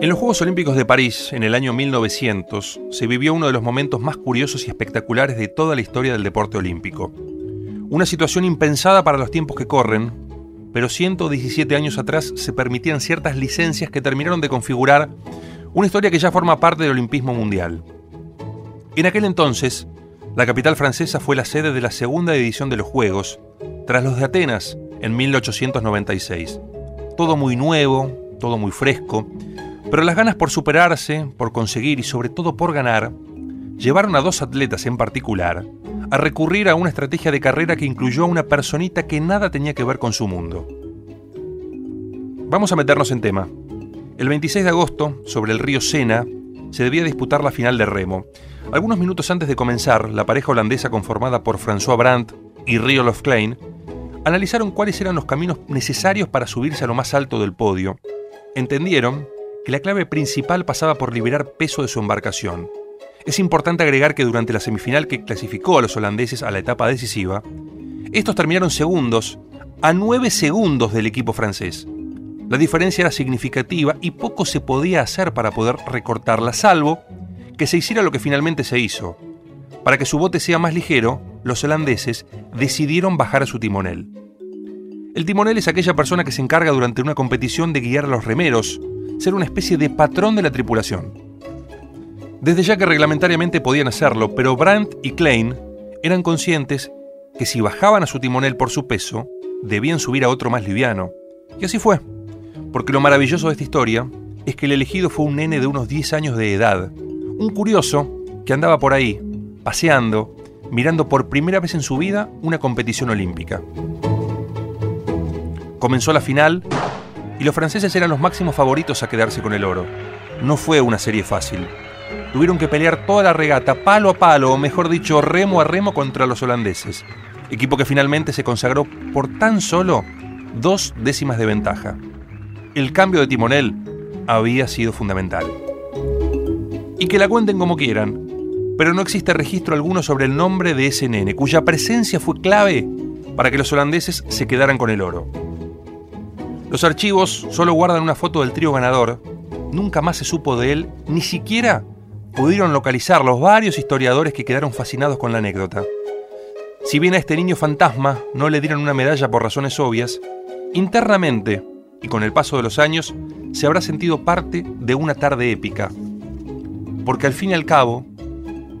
En los Juegos Olímpicos de París, en el año 1900, se vivió uno de los momentos más curiosos y espectaculares de toda la historia del deporte olímpico. Una situación impensada para los tiempos que corren, pero 117 años atrás se permitían ciertas licencias que terminaron de configurar una historia que ya forma parte del olimpismo mundial. En aquel entonces, la capital francesa fue la sede de la segunda edición de los Juegos, tras los de Atenas en 1896. Todo muy nuevo, todo muy fresco, pero las ganas por superarse, por conseguir y sobre todo por ganar, llevaron a dos atletas en particular a recurrir a una estrategia de carrera que incluyó a una personita que nada tenía que ver con su mundo. Vamos a meternos en tema. El 26 de agosto, sobre el río Sena, se debía disputar la final de remo. Algunos minutos antes de comenzar, la pareja holandesa conformada por François Brandt y Riolof Klein analizaron cuáles eran los caminos necesarios para subirse a lo más alto del podio. Entendieron que la clave principal pasaba por liberar peso de su embarcación. Es importante agregar que durante la semifinal que clasificó a los holandeses a la etapa decisiva, estos terminaron segundos a nueve segundos del equipo francés. La diferencia era significativa y poco se podía hacer para poder recortarla, salvo que se hiciera lo que finalmente se hizo. Para que su bote sea más ligero, los holandeses decidieron bajar a su timonel. El timonel es aquella persona que se encarga durante una competición de guiar a los remeros, ser una especie de patrón de la tripulación. Desde ya que reglamentariamente podían hacerlo, pero Brandt y Klein eran conscientes que si bajaban a su timonel por su peso, debían subir a otro más liviano. Y así fue, porque lo maravilloso de esta historia es que el elegido fue un nene de unos 10 años de edad, un curioso que andaba por ahí, paseando, mirando por primera vez en su vida una competición olímpica. Comenzó la final y los franceses eran los máximos favoritos a quedarse con el oro. No fue una serie fácil. Tuvieron que pelear toda la regata palo a palo, o mejor dicho, remo a remo contra los holandeses, equipo que finalmente se consagró por tan solo dos décimas de ventaja. El cambio de timonel había sido fundamental. Y que la cuenten como quieran, pero no existe registro alguno sobre el nombre de ese nene, cuya presencia fue clave para que los holandeses se quedaran con el oro. Los archivos solo guardan una foto del trío ganador. Nunca más se supo de él, ni siquiera pudieron localizar los varios historiadores que quedaron fascinados con la anécdota. Si bien a este niño fantasma no le dieron una medalla por razones obvias, internamente y con el paso de los años se habrá sentido parte de una tarde épica. Porque al fin y al cabo,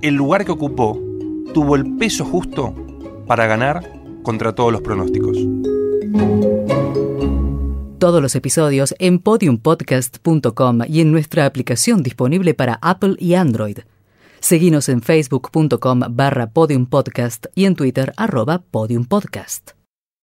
el lugar que ocupó tuvo el peso justo para ganar contra todos los pronósticos. Todos los episodios en podiumpodcast.com y en nuestra aplicación disponible para Apple y Android. Seguimos en facebook.com barra podiumpodcast y en Twitter arroba podiumpodcast.